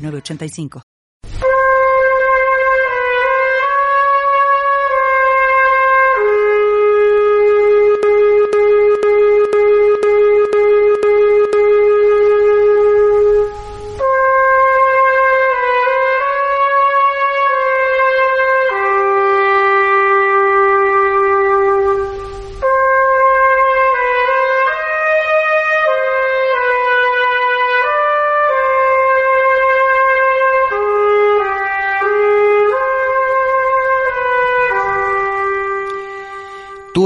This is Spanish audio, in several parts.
906985.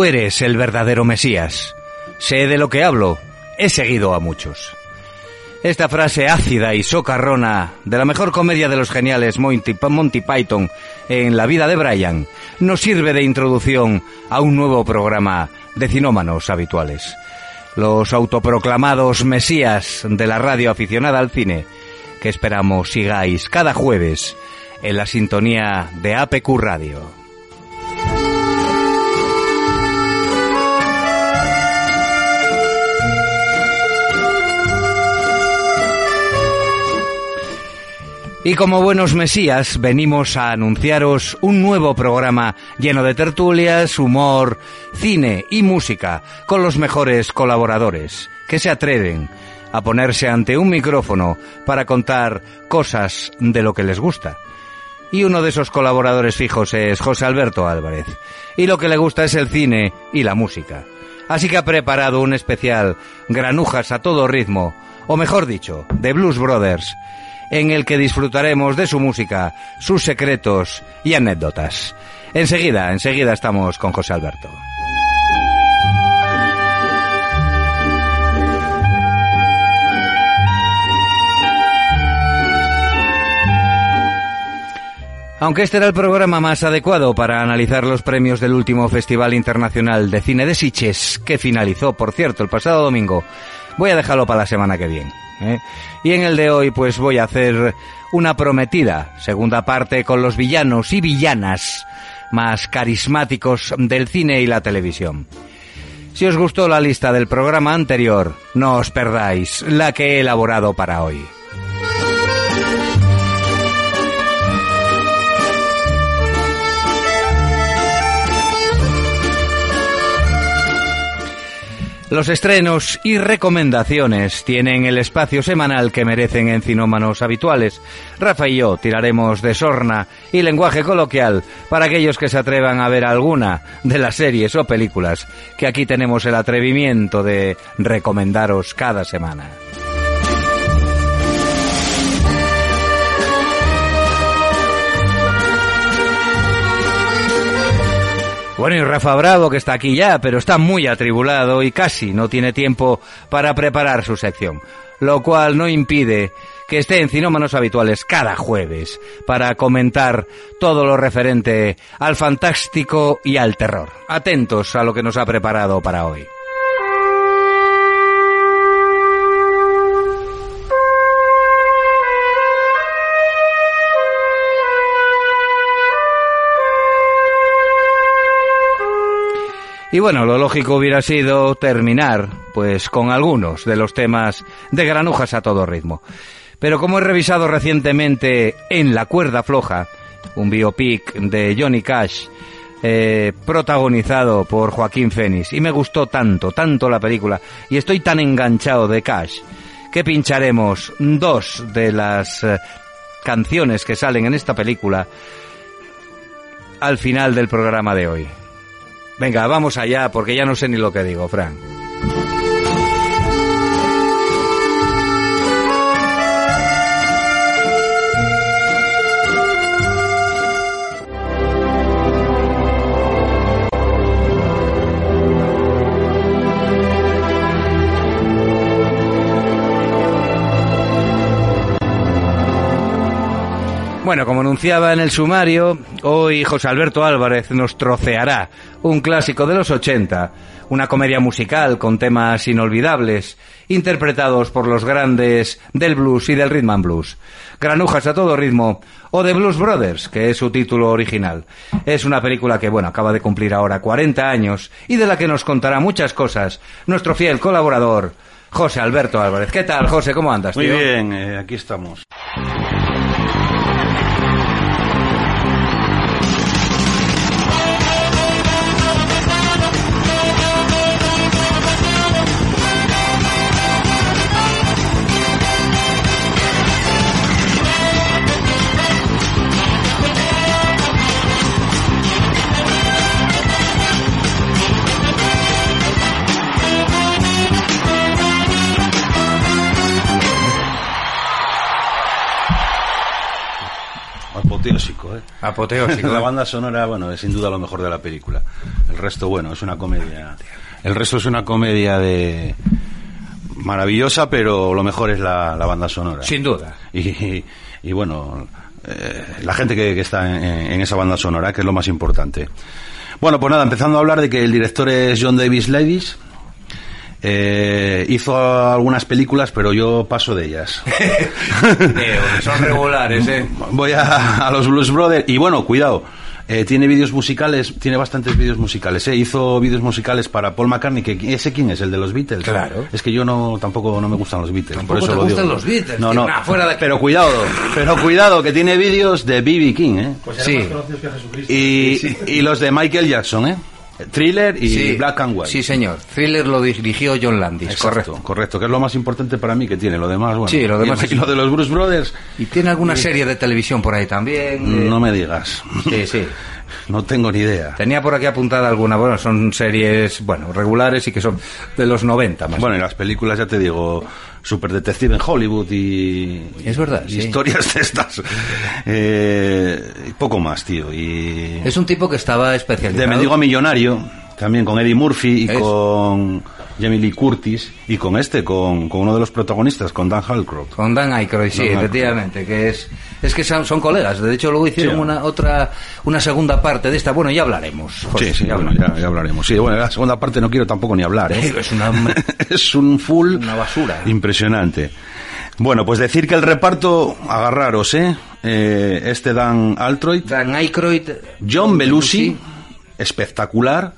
Eres el verdadero Mesías. Sé de lo que hablo. He seguido a muchos. Esta frase ácida y socarrona de la mejor comedia de los geniales Monty, Monty Python en La vida de Brian nos sirve de introducción a un nuevo programa de cinómanos habituales. Los autoproclamados Mesías de la radio aficionada al cine, que esperamos sigáis cada jueves en la sintonía de APQ Radio. Y como buenos mesías, venimos a anunciaros un nuevo programa lleno de tertulias, humor, cine y música, con los mejores colaboradores, que se atreven a ponerse ante un micrófono para contar cosas de lo que les gusta. Y uno de esos colaboradores fijos es José Alberto Álvarez. Y lo que le gusta es el cine y la música. Así que ha preparado un especial Granujas a todo ritmo, o mejor dicho, de Blues Brothers, en el que disfrutaremos de su música, sus secretos y anécdotas. Enseguida, enseguida estamos con José Alberto. Aunque este era el programa más adecuado para analizar los premios del último Festival Internacional de Cine de Sitges, que finalizó, por cierto, el pasado domingo, voy a dejarlo para la semana que viene. ¿Eh? Y en el de hoy pues voy a hacer una prometida segunda parte con los villanos y villanas más carismáticos del cine y la televisión. Si os gustó la lista del programa anterior, no os perdáis la que he elaborado para hoy. Los estrenos y recomendaciones tienen el espacio semanal que merecen en cinómanos habituales. Rafa y yo tiraremos de sorna y lenguaje coloquial para aquellos que se atrevan a ver alguna de las series o películas que aquí tenemos el atrevimiento de recomendaros cada semana. Bueno, y Rafa Bravo, que está aquí ya, pero está muy atribulado y casi no tiene tiempo para preparar su sección, lo cual no impide que esté en Cinómanos Habituales cada jueves para comentar todo lo referente al fantástico y al terror. Atentos a lo que nos ha preparado para hoy. Y bueno, lo lógico hubiera sido terminar, pues, con algunos de los temas de granujas a todo ritmo. Pero como he revisado recientemente en La cuerda floja, un biopic de Johnny Cash, eh, protagonizado por Joaquín Phoenix, y me gustó tanto, tanto la película, y estoy tan enganchado de Cash, que pincharemos dos de las eh, canciones que salen en esta película al final del programa de hoy. Venga, vamos allá, porque ya no sé ni lo que digo, Fran. Bueno, como anunciaba en el sumario, hoy José Alberto Álvarez nos troceará un clásico de los 80, una comedia musical con temas inolvidables, interpretados por los grandes del blues y del rhythm and blues. Granujas a todo ritmo, o The Blues Brothers, que es su título original. Es una película que, bueno, acaba de cumplir ahora 40 años y de la que nos contará muchas cosas nuestro fiel colaborador, José Alberto Álvarez. ¿Qué tal, José? ¿Cómo andas, Muy bien, eh, aquí estamos. Apoteósico. La banda sonora, bueno, es sin duda lo mejor de la película. El resto, bueno, es una comedia. El resto es una comedia de maravillosa, pero lo mejor es la, la banda sonora. Sin duda. Y, y, y bueno, eh, la gente que, que está en, en esa banda sonora, que es lo más importante. Bueno, pues nada, empezando a hablar de que el director es John Davis Ladies. Eh, hizo algunas películas, pero yo paso de ellas. Eh, son regulares, ¿eh? Voy a, a los Blues Brothers. Y bueno, cuidado. eh, tiene vídeos musicales, tiene bastantes vídeos musicales. eh. Hizo vídeos musicales para Paul McCartney, que ese quién es, el de los Beatles. Claro. Es que yo no tampoco no me gustan los Beatles. Tampoco por eso te lo gustan digo. los Beatles, No, no. nah, fuera de- Pero cuidado, pero cuidado, que tiene vídeos de B.B. King, ¿eh? Sí. Y, y los de Michael Jackson, ¿eh? Thriller y Sí. Black and White. Sí, señor. Thriller lo dirigió John Landis, Exacto, correcto. correcto, que es lo más importante para mí que tiene. Lo demás, bueno. Sí, lo demás y, lo de los Bruce Brothers, Y tiene alguna serie de televisión por ahí también. eh, no me digas. Sí, sí. No tengo ni idea. Tenía por aquí apuntada alguna, bueno, son series, bueno, regulares y que son de los 90 más. Bueno, y las películas, ya te digo, Super Detective en Hollywood y. Es verdad, y sí. Historias de estas. Eh, y poco más, tío. Y. Es un tipo que estaba De especializado. Mendigo a Millonario, también con Eddie Murphy y Es. con Jamie Lee Curtis y con este, con, con uno de los protagonistas, con Dan Halcroft. Con Dan Aykroyd, sí, Dan Aykroyd. efectivamente, que es es que son, son colegas. De hecho, luego hicieron Sí. una otra una segunda parte de esta. Bueno, ya hablaremos. Sí, sí, ya bueno, hablaremos. ya, ya hablaremos. Sí, bueno, la segunda parte no quiero tampoco ni hablar, ¿eh? Es una es un full Una basura. impresionante. Bueno, pues decir que el reparto, agarraros, ¿eh? Eh, este Dan Altroid, Dan Aykroyd, John Belushi, espectacular,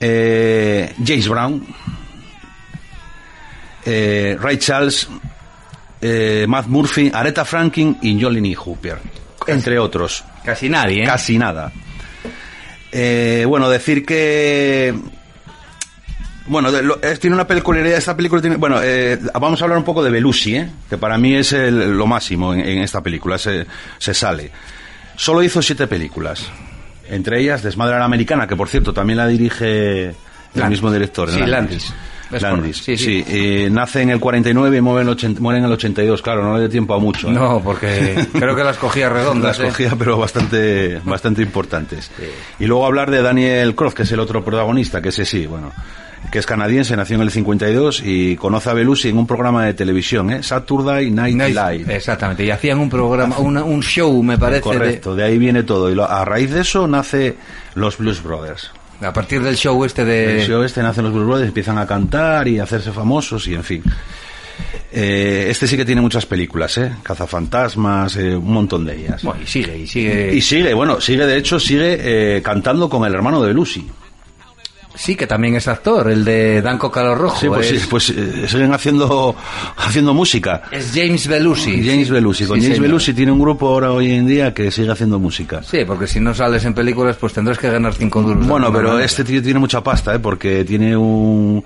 eh, James Brown, eh, Ray Charles, eh, Matt Murphy, Aretha Franklin y Jolene Hooper, entre otros. casi nadie, ¿eh? Casi nada. Bueno, decir que. Bueno, de- lo- es- tiene una peculiaridad. Esta película tiene. Bueno, eh, vamos a hablar un poco de Belushi, ¿eh? que para mí es el- lo máximo en, en esta película. Se, se sale. Solo hizo siete películas. Entre ellas, Desmadre a la Americana, que por cierto también la dirige el mismo director. Sí, Landis. Landis. Sí, sí. eh, nace en el 49 y muere en el, 80 muere en el 82. Claro, no le dio tiempo a mucho. ¿eh? No, porque creo que las cogía redondas. Las ¿eh? cogía, pero bastante, bastante importantes. Y luego hablar de Daniel Croft, que es el otro protagonista, que ese sí, bueno, que es canadiense, nació en el 52 y conoce a Belushi en un programa de televisión, ¿eh? Saturday Night Night- Live. Exactamente, y hacían un programa, una- un show, me parece, Correcto, de ahí viene todo. Y lo- a raíz de eso nace los Blues Brothers. a partir del show este de... El show este nacen los Blues Brothers, empiezan a cantar y a hacerse famosos y en fin. Eh, este sí que tiene muchas películas, ¿eh? Cazafantasmas, eh, un montón de ellas. Bueno, y sigue, y sigue... Y sigue, bueno, sigue de hecho, sigue eh, cantando con el hermano de Belushi. Sí, que también es actor, el de Danco Calor Rojo. Sí, pues, es, sí, pues eh, siguen haciendo, haciendo música. es James Belushi. James. Belushi. Con Sí, James señor. Belushi tiene un grupo ahora hoy en día que sigue haciendo música. Sí, porque si no sales en películas, pues tendrás que ganar cinco duros. Bueno, pero manera. este tío tiene mucha pasta, ¿eh? Porque tiene un,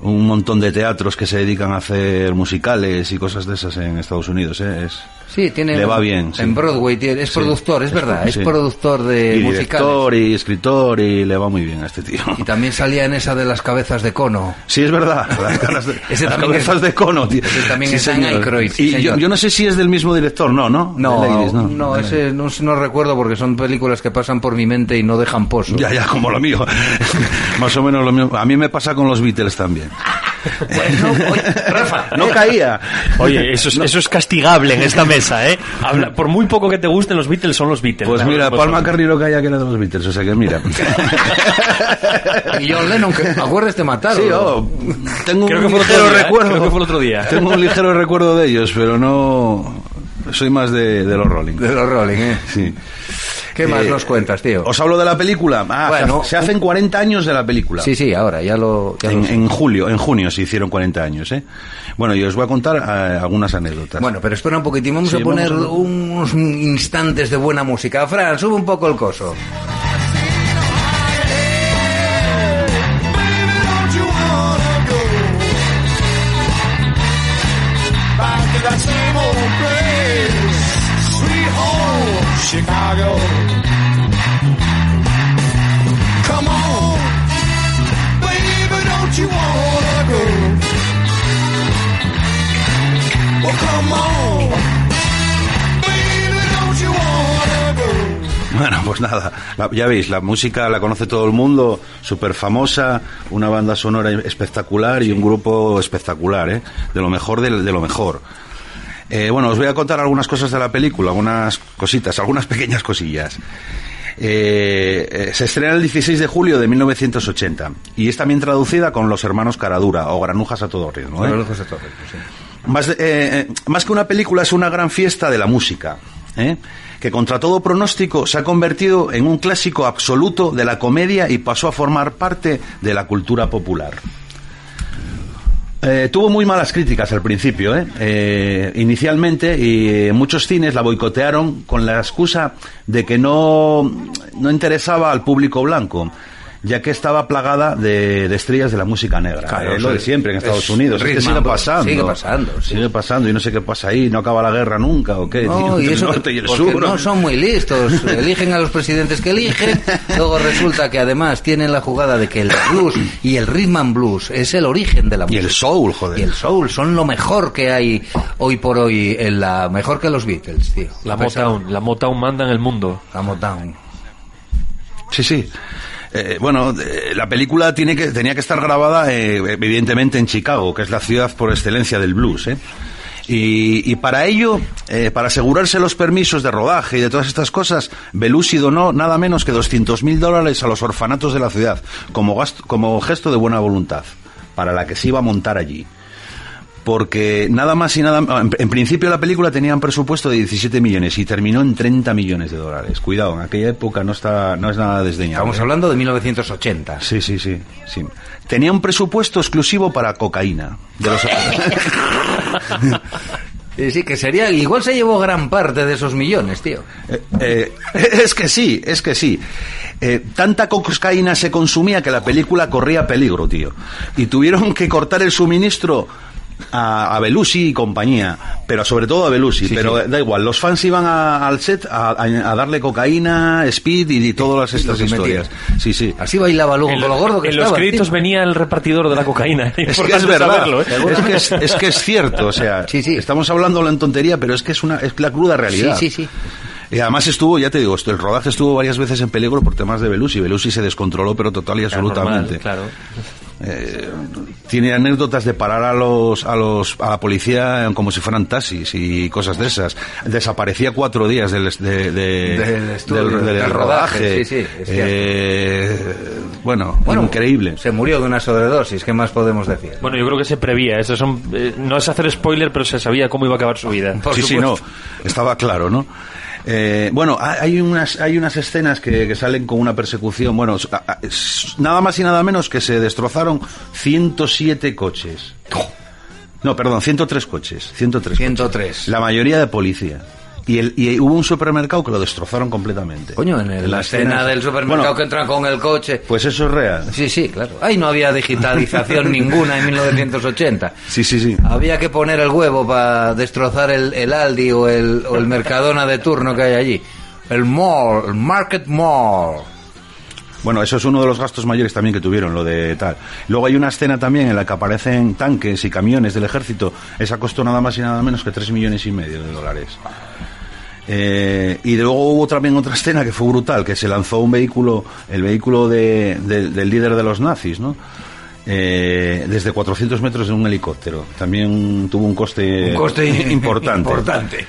un montón de teatros que se dedican a hacer musicales y cosas de esas en Estados Unidos, ¿eh? Es, Sí, tiene... le va bien, sí. En Broadway tiene- es Sí, productor, es, verdad, es productor de y musicales. director y escritor y le va muy bien a este tío. Y también salía en esa de las cabezas de cono. Sí, es verdad. Las, de, Ese las también cabezas es- de cono, tío. ese también es Dan. Aykroyd, y yo, no sé si es del mismo director, no, ¿no? No, Ladies, no, ese no, no recuerdo porque son películas que pasan por mi mente y no dejan pozo. Ya, ya, como lo mío. Más o menos lo mío. A mí me pasa con los Beatles también. Bueno, oye, Rafa, No eh, caía. Oye, eso es, eso es castigable en esta mesa, ¿eh? Habla- por muy poco que te gusten los Beatles, son los Beatles. Pues mira, Paul son- McCartney no caía que era de los Beatles, o sea que mira. Y John Lennon, que acuerdas te mataron. Sí, oh, tengo Creo que un fue otro ligero día, recuerdo. Creo que fue el otro día. Tengo un ligero recuerdo de ellos, pero no. Soy más de, de los Rolling. De los Rolling, ¿eh? Sí. ¿Qué más Eh, nos cuentas, tío? Os hablo de la película. Ah, Bueno. se, se hacen 40 años de la película. Sí, sí, ahora, ya lo... ya lo En, sé. en julio, en junio se hicieron 40 años, ¿eh? Bueno, y os voy a contar eh, algunas anécdotas. Bueno, pero espera un poquitín, vamos Sí, a poner vamos a- unos instantes de buena música. Fran, sube un poco el coso. Don't Bueno, pues nada, la- ya veis, la música la conoce todo el mundo, súper famosa, una banda sonora espectacular y un grupo espectacular, ¿eh? De lo mejor de, de lo mejor. Eh, bueno, os voy a contar algunas cosas de la película, algunas cositas, algunas pequeñas cosillas. Eh, eh, se estrena el 16 de julio de 1980 y es también traducida con Los Hermanos Caradura o Granujas a todo ritmo. ¿eh? Más, de- eh, eh, más que una película es una gran fiesta de la música, ¿eh? Que contra todo pronóstico se ha convertido en un clásico absoluto de la comedia y pasó a formar parte de la cultura popular. Eh, tuvo muy malas críticas al principio, ¿eh? Eh, inicialmente, y eh, muchos cines la boicotearon con la excusa de que no, no interesaba al público blanco, ya que estaba plagada de, de estrellas de la música negra. Claro, Es lo de siempre en Estados Es Unidos. Es que Rhythm sigue pasando. Sigue pasando, sí. Sigue pasando y no sé qué pasa ahí. No acaba la guerra nunca o qué. No, y entre eso el norte y el porque sur. no son muy listos. Eligen a los presidentes que eligen. Luego resulta que además tienen la jugada de que el blues y el rhythm and blues es el origen de la Y música. el soul, joder. Y el soul son lo mejor que hay hoy por hoy en la mejor que los Beatles, tío. La Motown, la Motown manda en el mundo. La Motown. Sí, sí. Eh, bueno, eh, la película tiene que, tenía que estar grabada eh, evidentemente en Chicago, que es la ciudad por excelencia del blues. ¿eh? Y, y para ello, eh, para asegurarse los permisos de rodaje y de todas estas cosas, Belushi donó nada menos que 200 mil dólares a los orfanatos de la ciudad, como, gasto- como gesto de buena voluntad, para la que se iba a montar allí. Porque nada más y nada en, en principio la película tenía un presupuesto de 17 millones y terminó en 30 millones de dólares. Cuidado, en aquella época no está no es nada desdeñable. Estamos hablando de 1980. Sí, sí, sí, sí. Tenía un presupuesto exclusivo para cocaína. De los- Sí, sí, que sería. Igual se llevó gran parte de esos millones, tío. Eh, eh, es que sí, es que sí. Eh, tanta cocaína se consumía que la película corría peligro, tío. Y tuvieron que cortar el suministro a, a Belushi y compañía, pero sobre todo a Belushi. Sí, pero sí. da igual, los fans iban a- al set a, a- a darle cocaína, speed y, y todas estas historias. Sí, sí. Así bailaba luego En, con lo gordo que en los estaba, créditos tío. venía el repartidor de la cocaína. Es que es verdad, saberlo, ¿eh? es, que es, es que es cierto, o sea, Sí, sí. estamos hablando en tontería, pero es que es una es la cruda realidad. Sí, sí, sí. Y además estuvo, ya te digo, el rodaje estuvo varias veces en peligro por temas de Belushi. Belushi se descontroló, pero total y absolutamente. Normal, claro. Eh, tiene anécdotas de parar a los, a los, a la policía como si fueran taxis y cosas de esas. Desaparecía cuatro días del, de- de- Del estudio, del- del del rodaje. rodaje, sí, sí, es cierto. Eh, bueno, Bueno, increíble. Se murió de una sobredosis, ¿qué más podemos decir? Bueno, yo creo que se prevía. Eso son, eh, no es hacer spoiler, pero se sabía cómo iba a acabar su vida. Por sí, sí, no. Estaba claro, ¿no? Eh, bueno, ha- hay unas, hay unas escenas que, que salen con una persecución. Bueno, nada más y nada menos que se destrozaron 107 coches. No, perdón, 103 coches. 103. 103. coches. La mayoría de policía. Y, el, y hubo un supermercado que lo destrozaron completamente. Coño, en el- la escena del supermercado Bueno, que entran con el coche. Pues eso es real. Sí, sí, claro. Ahí no había digitalización ninguna en 1980. Sí, sí, sí. Había que poner el huevo para destrozar el, el Aldi o el, o el Mercadona de turno que hay allí. El mall, el Market Mall. Bueno, eso es uno de los gastos mayores también que tuvieron, lo de tal. Luego hay una escena también en la que aparecen tanques y camiones del ejército. Esa costó nada más y nada menos que 3 millones y medio de dólares. Eh, y luego hubo también otra escena que fue brutal, que se lanzó un vehículo, el vehículo de- de- del líder de los nazis, ¿no? Eh, desde 400 metros en un helicóptero. También tuvo un coste, Un coste importante. importante.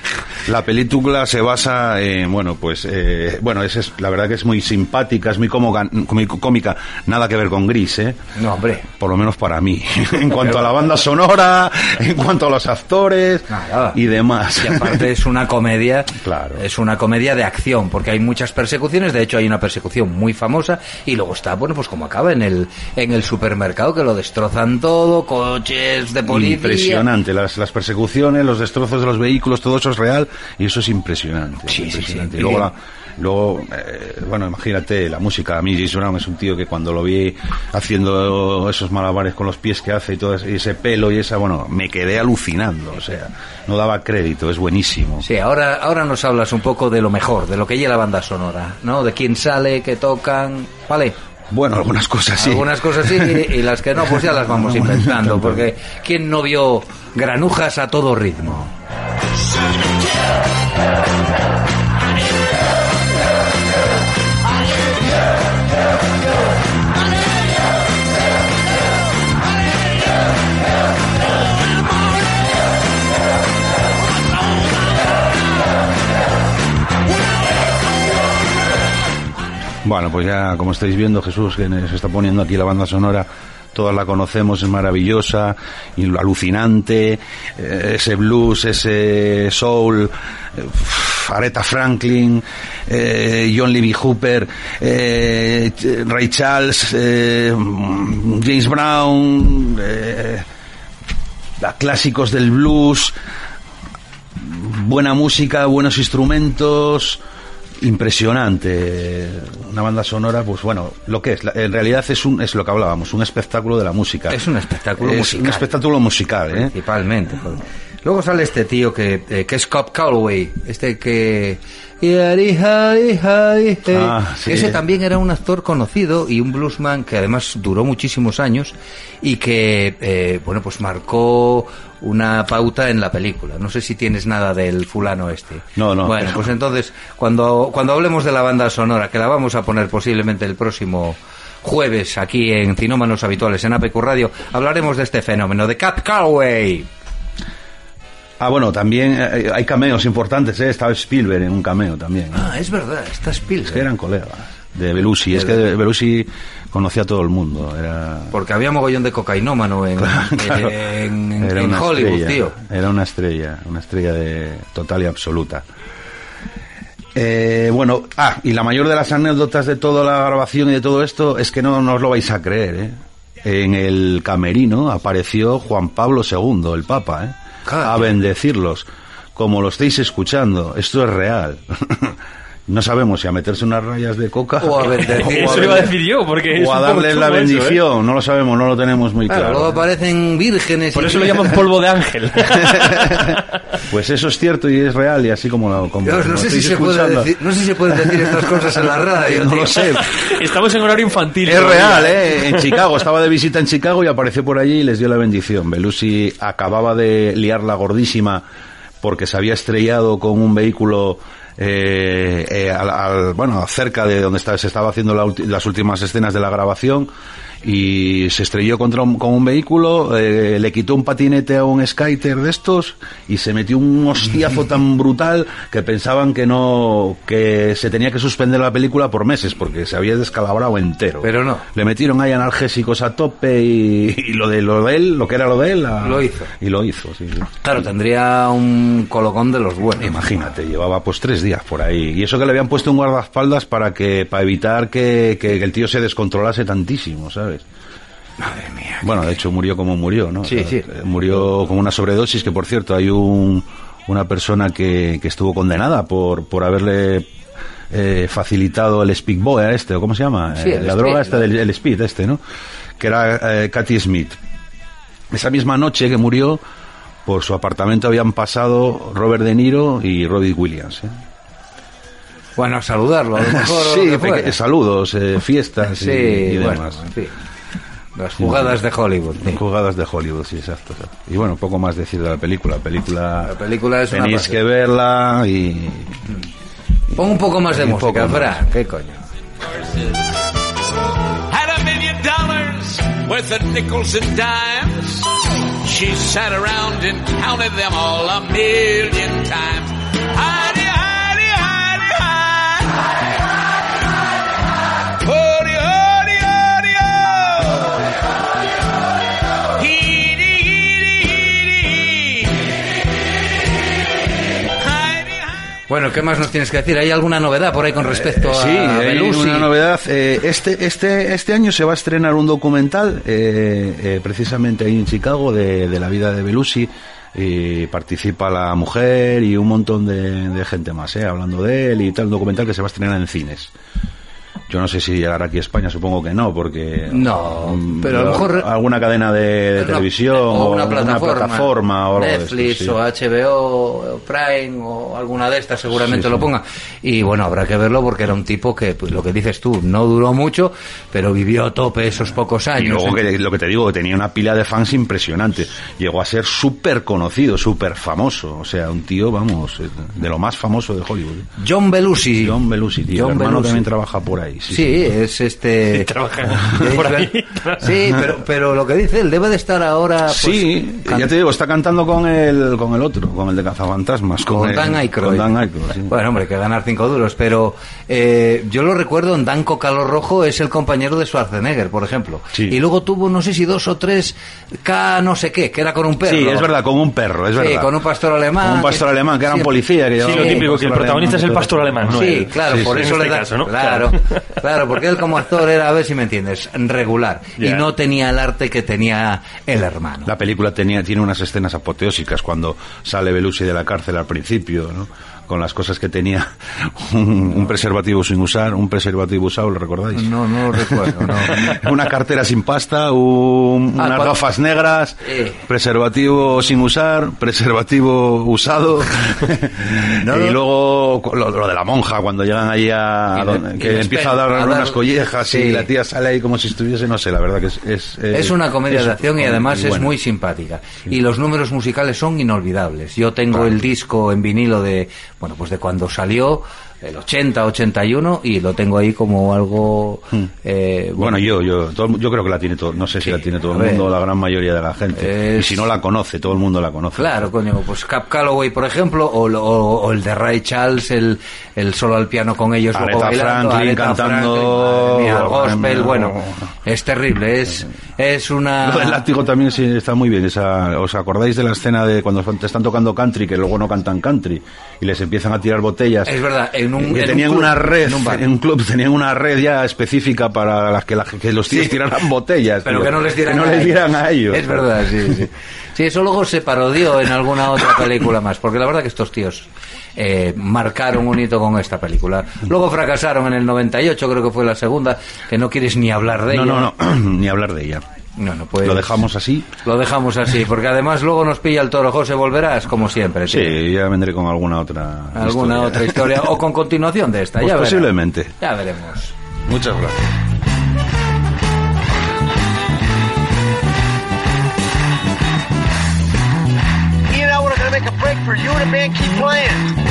La película se basa en, bueno, pues, eh, bueno, es, es- la verdad que es muy simpática, es muy muy cómica, nada que ver con Gris, ¿eh? No, hombre. Por lo menos para mí. en cuanto a la banda sonora, en cuanto a los actores Nada. y demás. Y aparte es una comedia, Claro. es una comedia de acción, porque hay muchas persecuciones, de hecho hay una persecución muy famosa, y luego está, bueno, pues como acaba en el, en el supermercado, que lo destrozan todo, coches de policía. Impresionante, las, las persecuciones, los destrozos de los vehículos, todo eso es real y eso es impresionante. Sí, sí, impresionante. sí. Y luego, la- luego eh, bueno, imagínate, la música. A mí Jason Brown es un tío que cuando lo vi haciendo esos malabares con los pies que hace y todo ese, y ese pelo y esa, bueno, me quedé alucinando. O sea, no daba crédito, es buenísimo. Sí, ahora, ahora nos hablas un poco de lo mejor, de lo que lleva la banda sonora, ¿no? De quién sale, qué tocan, ¿vale? Bueno, algunas cosas sí. Algunas cosas sí y, y las que no, pues ya las vamos inventando, porque ¿quién no vio granujas a todo ritmo? Bueno, pues ya como estáis viendo, Jesús, que se está poniendo aquí la banda sonora, todas la conocemos, es maravillosa, alucinante, eh, ese blues, ese soul, eh, Aretha Franklin, eh, John Lee Hooper, Ray Charles, James Brown, clásicos del blues, buena música, buenos instrumentos, impresionante. Una banda sonora, pues bueno, lo que es, en realidad es un, es lo que hablábamos, un espectáculo de la música. Es un espectáculo Es musical. un espectáculo musical, ¿eh? Principalmente. Luego sale este tío que, eh, que es Cobb Calloway, este que... Ah, sí. Ese también era un actor conocido y un bluesman que además duró muchísimos años y que, eh, bueno, pues marcó una pauta en la película. No sé si tienes nada del fulano este. No, no. Bueno, pues entonces, cuando, cuando hablemos de la banda sonora, que la vamos a poner posiblemente el próximo jueves aquí en Cinómanos Habituales en APQ Radio, hablaremos de este fenómeno, de Cap Calloway. Ah, bueno, también eh, hay cameos importantes, ¿eh? Estaba Spielberg en un cameo también. ¿eh? Ah, es verdad, está Spielberg. Es que eran colegas de Belushi. Es que Belushi conocía a todo el mundo. Era, Porque había mogollón de cocainómano en, Claro. en, Hollywood, estrella, tío. Era una estrella, una estrella de total y absoluta. Eh, bueno, ah, y la mayor de las anécdotas de toda la grabación y de todo esto es que no, no os lo vais a creer, ¿eh? En el camerino apareció Juan Pablo II, el Papa, ¿eh? A bendecirlos. Como lo estáis escuchando, esto es real. No sabemos si a meterse unas rayas de coca O a bendecir. o Eso lo iba a decir yo, porque es o a darles la eso, ¿eh? bendición. No lo sabemos, no lo tenemos muy Claro, claro. luego aparecen vírgenes. Por y- eso lo llaman polvo de ángel. Pues eso es cierto y es real y así como lo como Dios, no, sé si se puede escuchando. decir, no sé si se pueden decir estas cosas en la radio. No tío. lo sé. Estamos en horario infantil. Es todavía. real, ¿eh? En Chicago, estaba de visita en Chicago y apareció por allí y les dio la bendición. Belushi acababa de liarla gordísima porque se había estrellado con un vehículo eh, eh, al, al- bueno, cerca de donde estaba- se estaba haciendo la las últimas escenas de la grabación y se estrelló contra un, con un vehículo, eh, le quitó un patinete a un skater de estos y se metió un hostiazo tan brutal que pensaban que no, que se tenía que suspender la película por meses porque se había descalabrado entero. Pero no. Le metieron ahí analgésicos a tope y, y lo de lo de él, lo que era lo de él, a- Lo hizo. Y lo hizo, sí. sí. Claro, tendría un colocón de los buenos. Imagínate, llevaba pues tres días por ahí. Y eso que le habían puesto un guardaespaldas para que, para evitar que, que el tío se descontrolase tantísimo, ¿sabes? Madre mía. Bueno, de hecho murió como murió, ¿no? Sí, sí. eh, Murió con una sobredosis que, por cierto, hay un, una persona que, que estuvo condenada por, por haberle eh, facilitado el speedboy a este, ¿o cómo se llama? Sí, Eh, el la speed, droga esta del el speed este, ¿no? Que era eh, Katy Smith. Esa misma noche que murió, por su apartamento habían pasado Robert De Niro y Robbie Williams. ¿eh? Bueno, a saludarlo, a lo mejor. sí, lo que fuera. peque- saludos, eh, fiestas Sí, y, y bueno, demás. en fin. Las jugadas de Hollywood. tío. Jugadas de Hollywood, sí, exacto. Y bueno, poco más decir de la película. La película, La película es una tenéis pasada. que verla y... Pon un poco más de Un música. Fran. ¿Qué coño? Had a million dollars with the nickels and dimes. She sat around and counted them all a million times. Bueno, ¿qué más nos tienes que decir? ¿Hay alguna novedad por ahí con respecto a Sí, hay una novedad. Eh, este, este, este año se va a estrenar un documental, eh, eh, precisamente ahí en Chicago, de, de la vida de Belushi. Y participa la mujer y un montón de, de gente más, eh, hablando de él y tal. Un documental que se va a estrenar en cines. Yo no sé si llegará aquí a España, supongo que no, porque. No, mm, pero a lo mejor- Alguna cadena de, de Una- televisión o una plataforma, plataforma o esto, Netflix sí. o HBO o Prime o alguna de estas seguramente Sí, lo ponga y bueno habrá que verlo porque era un tipo que pues lo que dices tú no duró mucho pero vivió a tope esos pocos Y años luego que, lo que te digo, que tenía una pila de fans impresionante. Llegó a ser súper conocido, súper famoso. O sea, un tío, vamos, eh, de lo más famoso de Hollywood. John Belushi John Belushi, tío. John el hermano Belushi. también trabaja por ahí. Sí, Sí, es este. Por ahí. Sí, pero, pero lo que dice él debe de estar ahora. pues, Sí, can- ya te digo, está cantando con el, con el otro, con el de Cazafantasmas. Con el- Dan Aykroyd. Con Dan Aykroyd, sí. Bueno, hombre, que ganar cinco duros, pero eh, yo lo recuerdo en Danco Calor Rojo es el compañero de Schwarzenegger, por ejemplo. Sí. Y luego tuvo, no sé si dos o tres K no sé qué, que era con un perro. Sí, es verdad, con un perro, es Sí, verdad. con un pastor alemán. Con un pastor que- alemán, que era un sí, policía. Que Sí, lo típico, que el protagonista es el pastor alemán, ¿no? Sí, él. claro, Sí, por sí, eso en le este da. caso, ¿no? Claro, claro, porque él como actor era, a ver si me entiendes, regular. Y no tenía el arte que tenía el hermano. La película tenía, tiene unas escenas apoteósicas cuando sale Belushi de la cárcel al principio, ¿no? Con las cosas que tenía un, un preservativo sin usar, un preservativo usado, ¿lo recordáis? No, no lo recuerdo, no. Una cartera sin pasta, un- Ah, unas cuando- gafas negras, Eh. preservativo sin usar, preservativo usado, No, y luego lo, lo de la monja cuando llegan ahí a, que empieza a dar a dar- unas collejas sí. y la tía sale ahí como si estuviese, no sé, la verdad que es es, eh, Es una comedia es- de acción y además es muy simpática. Y los números musicales son inolvidables. Yo tengo el disco en vinilo de, bueno, pues de cuando salió, el 80, 81, y lo tengo ahí como algo, eh, Hmm. Bueno, yo, yo, todo el yo creo que la tiene todo, no sé si Sí, la tiene todo el ver. mundo, la gran mayoría de la gente. Es- Y si no la conoce, todo el mundo la conoce. Claro, coño, pues Cap Calloway, por ejemplo, o, o- o el de Ray Charles, el, el solo al piano con ellos, Aretha bailando, Franklin Aretha cantando- Franklin, mía, el gospel, bueno, es terrible, es, es una... Del látigo también sí está muy bien. Esa, ¿Os acordáis de la escena de cuando te están tocando country, que luego no cantan country, y les empiezan a tirar botellas? Es verdad, en un, que en un tenían club, una red, en un bar. en un club tenían una red ya específica para las que, la- que los tíos Sí. tiraran botellas. Pero tío. que no les dieran, Que no les dieran a ellos. Es verdad, sí, sí. Sí, eso luego se parodió en alguna otra película más, porque la verdad que estos tíos eh, marcaron un hito con esta película. Luego fracasaron en el 98, creo que fue la segunda, que no quieres ni hablar de No, ella. no, no, ni hablar de ella. No, no, pues- Lo dejamos así. Lo dejamos así, porque además luego nos pilla el toro José, volverás como siempre. tío. Sí, ya vendré con alguna otra Alguna historia. otra historia, o con continuación de esta, Pues ya verás. posiblemente. Ya veremos. Muchas gracias. You know, we're gonna make a break for you and the band keep playing.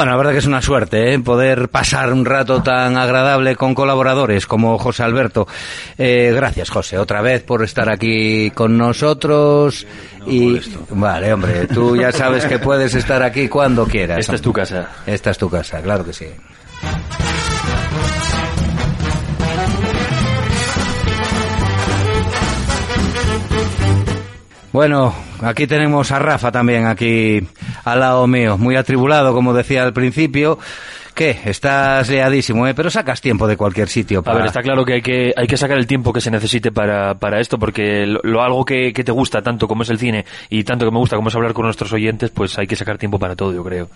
Bueno, la verdad que es una suerte ¿eh? poder pasar un rato tan agradable con colaboradores como José Alberto. Eh, gracias, José, otra vez por estar aquí con nosotros. y vale, hombre, tú ya sabes que puedes estar aquí cuando quieras. Esta es tu casa. Esta es tu casa, claro que sí. Bueno, aquí tenemos a Rafa también, aquí al lado mío, muy atribulado, como decía al principio. ¿Qué? Estás leadísimo, ¿eh? Pero sacas tiempo de cualquier sitio A ver, está claro que hay que, hay que sacar el tiempo que se necesite para, para esto, porque lo, lo algo que, que te gusta tanto como es el cine y tanto que me gusta como es hablar con nuestros oyentes, pues hay que sacar tiempo para todo, yo creo.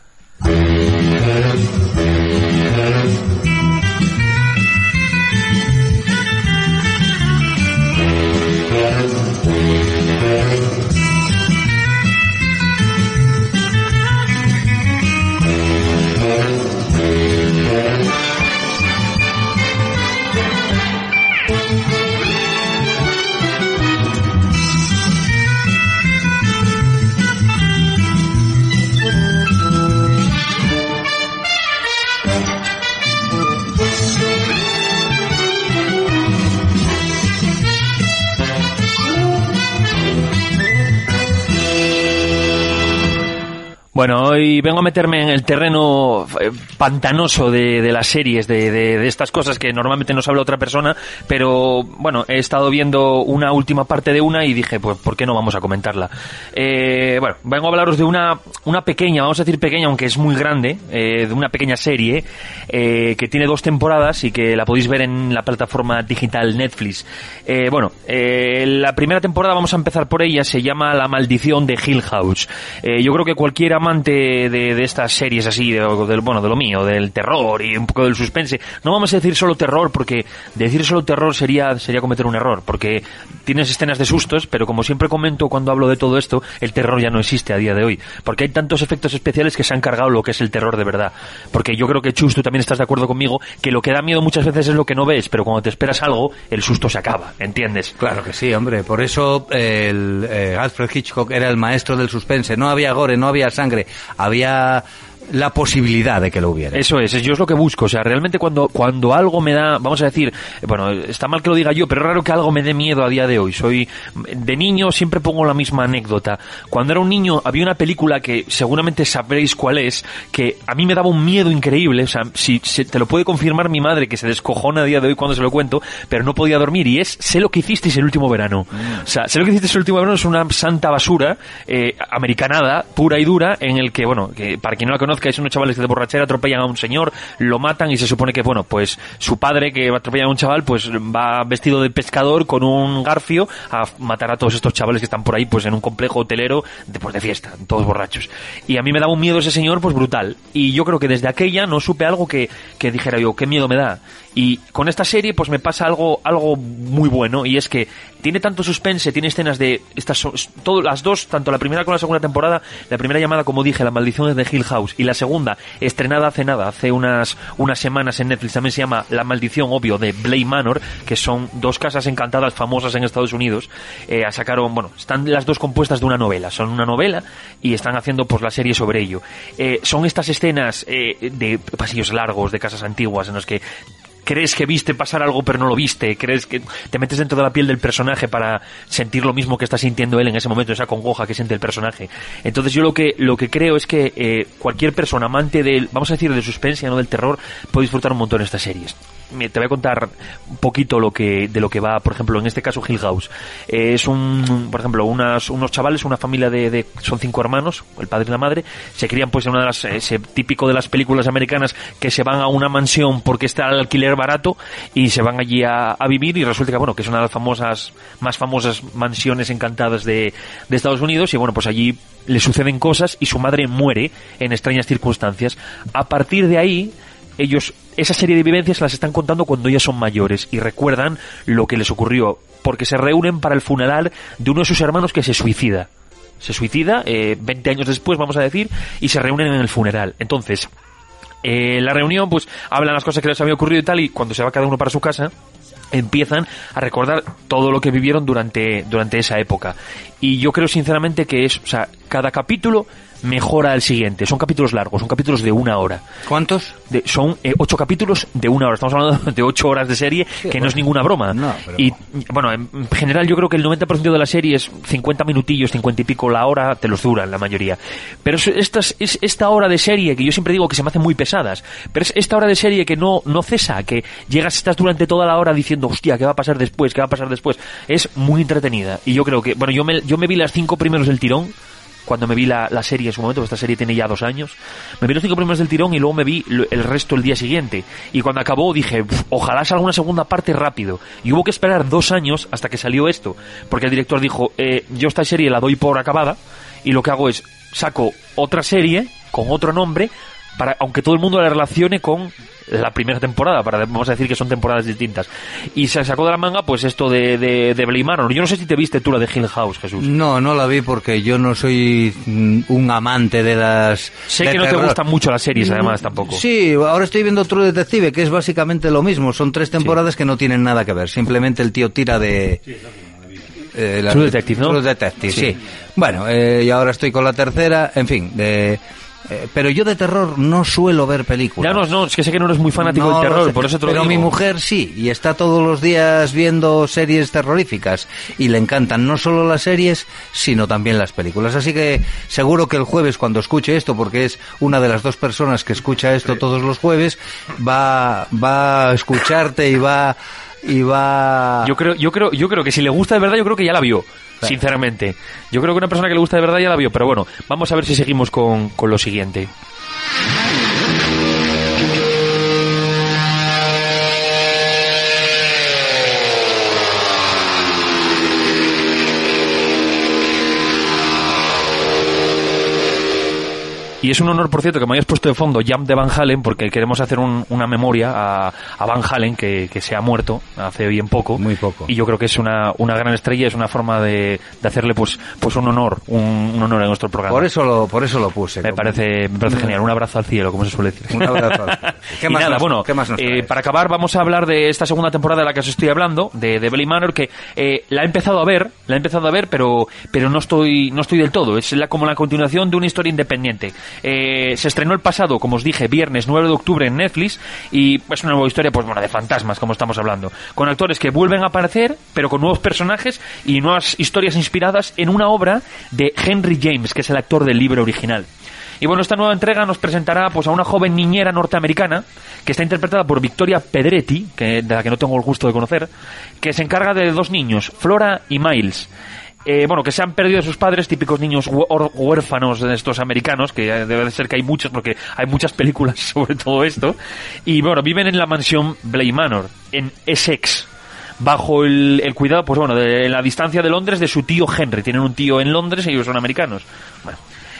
Bueno, hoy vengo a meterme en el terreno eh, pantanoso de, de las series, de, de- estas cosas que normalmente nos habla otra persona, pero bueno, he estado viendo una última parte de una y dije, pues, ¿por qué no vamos a comentarla? Eh, bueno, vengo a hablaros de una, una pequeña, vamos a decir pequeña, aunque es muy grande, eh, de una pequeña serie eh, que tiene dos temporadas y que la podéis ver en la plataforma digital Netflix. Eh, bueno, la primera temporada, vamos a empezar por ella, se llama La maldición de Hill House. Yo creo que cualquier amante de, de estas series así, de, bueno, de lo mío, del terror y un poco del suspense, no vamos a decir solo terror, porque decir solo terror sería, sería cometer un error, porque tienes escenas de sustos, pero como siempre comento cuando hablo de todo esto, el terror ya no existe a día de hoy, porque hay tantos efectos especiales que se han cargado lo que es el terror de verdad. Porque yo creo que Chus, tú también estás de acuerdo conmigo, que lo que da miedo muchas veces es lo que no ves, pero cuando te esperas algo, el susto se acaba, ¿entiendes? Claro que sí, hombre. Por eso el, eh, Alfred Hitchcock era el maestro del suspense. No había gore, no había sangre. Había la posibilidad de que lo hubiera. Eso es, yo es lo que busco. O sea, realmente cuando, cuando algo me da, vamos a decir, eh, bueno, está mal que lo diga yo, pero es raro que algo me dé miedo a día de hoy. Soy, de niño siempre pongo la misma anécdota. Cuando era un niño había una película que seguramente sabréis cuál es, que a mí me daba un miedo increíble. O sea, si, se- te lo puede confirmar mi madre, que se descojona a día de hoy cuando se lo cuento, pero no podía dormir. Y es, sé lo que hicisteis el último verano. O sea, sé lo que hicisteis el último verano es una santa basura, eh, americanada, pura y dura, en el que, bueno, que para quien no la conozca, es unos chavales que de borrachera atropellan a un señor, lo matan y se supone que, bueno, pues su padre que atropella a un chaval, pues va vestido de pescador con un garfio a matar a todos estos chavales que están por ahí, pues en un complejo hotelero de, pues, de fiesta, todos borrachos. Y a mí me daba un miedo ese señor, pues brutal. Y yo creo que desde aquella no supe algo que, que dijera yo, qué miedo me da. Y con esta serie, pues me pasa algo, algo muy bueno, y es que tiene tanto suspense, tiene escenas de estas todo, las dos, tanto la primera como la segunda temporada, la primera llamada, como dije, La maldición de Hill House, y la segunda, estrenada hace nada, hace unas, unas semanas en Netflix, también se llama La maldición, obvio, de Bly Manor, que son dos casas encantadas famosas en Estados Unidos, eh, sacaron, bueno, están las dos compuestas de una novela, son una novela y están haciendo pues la serie sobre ello. Eh, son estas escenas eh, de pasillos largos, de casas antiguas, en los que crees que viste pasar algo pero no lo viste, crees que te metes dentro de la piel del personaje para sentir lo mismo que está sintiendo él en ese momento, esa congoja que siente el personaje. Entonces yo lo que lo que creo es que eh, cualquier persona amante del, vamos a decir, del suspense, no del terror, puede disfrutar un montón de estas series. Te voy a contar un poquito lo que de lo que va, por ejemplo, en este caso Hill House. Eh, es un, por ejemplo, unas, unos chavales, una familia de, son cinco hermanos, el padre y la madre, se crían pues en una de las, ese típico de las películas americanas que se van a una mansión porque está el alquiler barato y se van allí a, vivir y resulta que bueno que es una de las famosas más famosas mansiones encantadas de, de Estados Unidos y bueno pues allí le suceden cosas y su madre muere en extrañas circunstancias. A partir de ahí ellos esa serie de vivencias las están contando cuando ya son mayores y recuerdan lo que les ocurrió porque se reúnen para el funeral de uno de sus hermanos que se suicida. Se suicida eh, 20 años después vamos a decir y se reúnen en el funeral. Entonces eh, la reunión, pues hablan las cosas que les había ocurrido y tal, y cuando se va cada uno para su casa, empiezan a recordar todo lo que vivieron durante, durante esa época. Y yo creo sinceramente que es, o sea, cada capítulo mejora al siguiente. Son capítulos largos, son capítulos de una hora. ¿Cuántos? De- son eh, ocho capítulos de una hora. Estamos hablando de ocho horas de serie, que no es ninguna broma. No, pero- Y bueno, en general yo creo que el 90% de la serie es 50 minutillos, 50 y pico la hora, te los duran la mayoría. Pero es, estas, es esta hora de serie que yo siempre digo que se me hacen muy pesadas, pero es esta hora de serie que no, no cesa, que llegas, estás durante toda la hora diciendo, hostia, ¿qué va a pasar después? ¿Qué va a pasar después? Es muy entretenida. Y yo creo que, bueno, yo me, yo me vi las cinco primeros del tirón, cuando me vi la, serie en su momento, esta serie tiene ya dos años, me vi los cinco primeros del tirón y luego me vi el resto el día siguiente. Y cuando acabó dije, "Uf, ojalá salga una segunda parte rápido. Y hubo que esperar dos años hasta que salió esto, porque el director dijo, eh, yo esta serie la doy por acabada y lo que hago es saco otra serie con otro nombre para aunque todo el mundo la relacione con la primera temporada, para vamos a decir que son temporadas distintas. Y se sacó de la manga pues esto de, de, de Bly Manor. Yo no sé si te viste tú la de Hill House, Jesús. No, no la vi porque yo no soy mm, un amante de las. Sé de que no te gustan mucho las series, además, tampoco. Sí, ahora estoy viendo True Detective, que es básicamente lo mismo. Son tres temporadas que no tienen nada que ver. Simplemente el tío tira de. eh, la- True Detective, ¿no? True Detective, Sí. sí. Bueno, eh, y ahora estoy con la tercera. En fin, de- Eh, pero yo de terror no suelo ver películas. Ya no, no, es que sé que no eres muy fanático No del terror, por eso te lo Pero digo. mi mujer sí, y está todos los días viendo series terroríficas. Y le encantan no solo las series, sino también las películas. Así que seguro que el jueves, cuando escuche esto, porque es una de las dos personas que escucha esto todos los jueves, va, va a escucharte y va. Y va. Yo creo, yo creo, yo creo que si le gusta de verdad, yo creo que ya la vio. Sinceramente. Yo creo que una persona que le gusta de verdad ya la vio. Pero bueno, vamos a ver si seguimos con, con lo siguiente. Y es un honor, por cierto, que me hayas puesto de fondo Jump de Van Halen, porque queremos hacer un- una memoria a, a Van Halen, que, que se ha muerto hace bien poco. Muy poco. Y yo creo que es una, una gran estrella, es una forma de, de hacerle pues, pues un honor, un, un honor en nuestro programa. Por eso lo, por eso lo puse. me como- parece, me parece genial. Un abrazo al cielo, como se suele decir. Un abrazo. ¿Qué y más nada, nos- bueno, qué más nos eh, para acabar vamos a hablar de esta segunda temporada de la que os estoy hablando, de, de Belly Manor, que eh, la he empezado a ver, la he empezado a ver, pero, pero no estoy, no estoy del todo. Es la, como la continuación de una historia independiente. Eh, se estrenó el pasado, como os dije, viernes 9 de octubre en Netflix y es una nueva historia, pues bueno, de fantasmas, como estamos hablando, con actores que vuelven a aparecer, pero con nuevos personajes y nuevas historias inspiradas en una obra de Henry James, que es el actor del libro original. Y bueno, esta nueva entrega nos presentará pues a una joven niñera norteamericana que está interpretada por Victoria Pedretti, que, de la que no tengo el gusto de conocer, que se encarga de dos niños, Flora y Miles. Eh, bueno, que se han perdido sus padres, típicos niños huérfanos de estos americanos, que debe de ser que hay muchos, porque hay muchas películas sobre todo esto. Y bueno, viven en la mansión Bly Manor, en Essex, bajo el, el cuidado, pues bueno, de la distancia de Londres de su tío Henry. Tienen un tío en Londres y ellos son americanos. Bueno.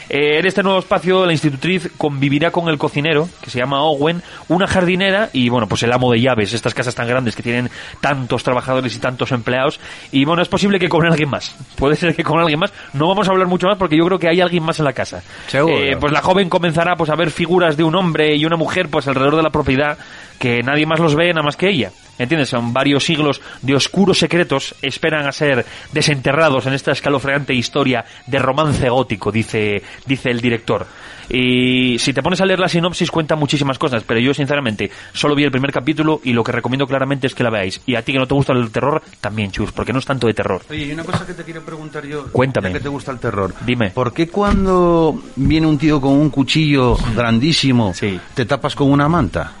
Eh, en este nuevo espacio, la institutriz convivirá con el cocinero, que se llama Owen, una jardinera y, bueno, pues el amo de llaves, estas casas tan grandes que tienen tantos trabajadores y tantos empleados. Y, bueno, es posible que con alguien más. Puede ser que con alguien más. No vamos a hablar mucho más porque yo creo que hay alguien más en la casa. Seguro. Eh, pues la joven comenzará pues a ver figuras de un hombre y una mujer pues alrededor de la propiedad que nadie más los ve nada más que ella. ¿Entiendes? Son varios siglos de oscuros secretos esperan a ser desenterrados en esta escalofriante historia de romance gótico, dice, dice el director. Y si te pones a leer la sinopsis cuenta muchísimas cosas, pero yo sinceramente solo vi el primer capítulo y lo que recomiendo claramente es que la veáis. Y a ti que no te gusta el terror, también chus, porque no es tanto de terror. Oye, y una cosa que te quiero preguntar yo. Cuéntame. que te gusta el terror. Dime. ¿Por qué cuando viene un tío con un cuchillo grandísimo, Sí. te tapas con una manta?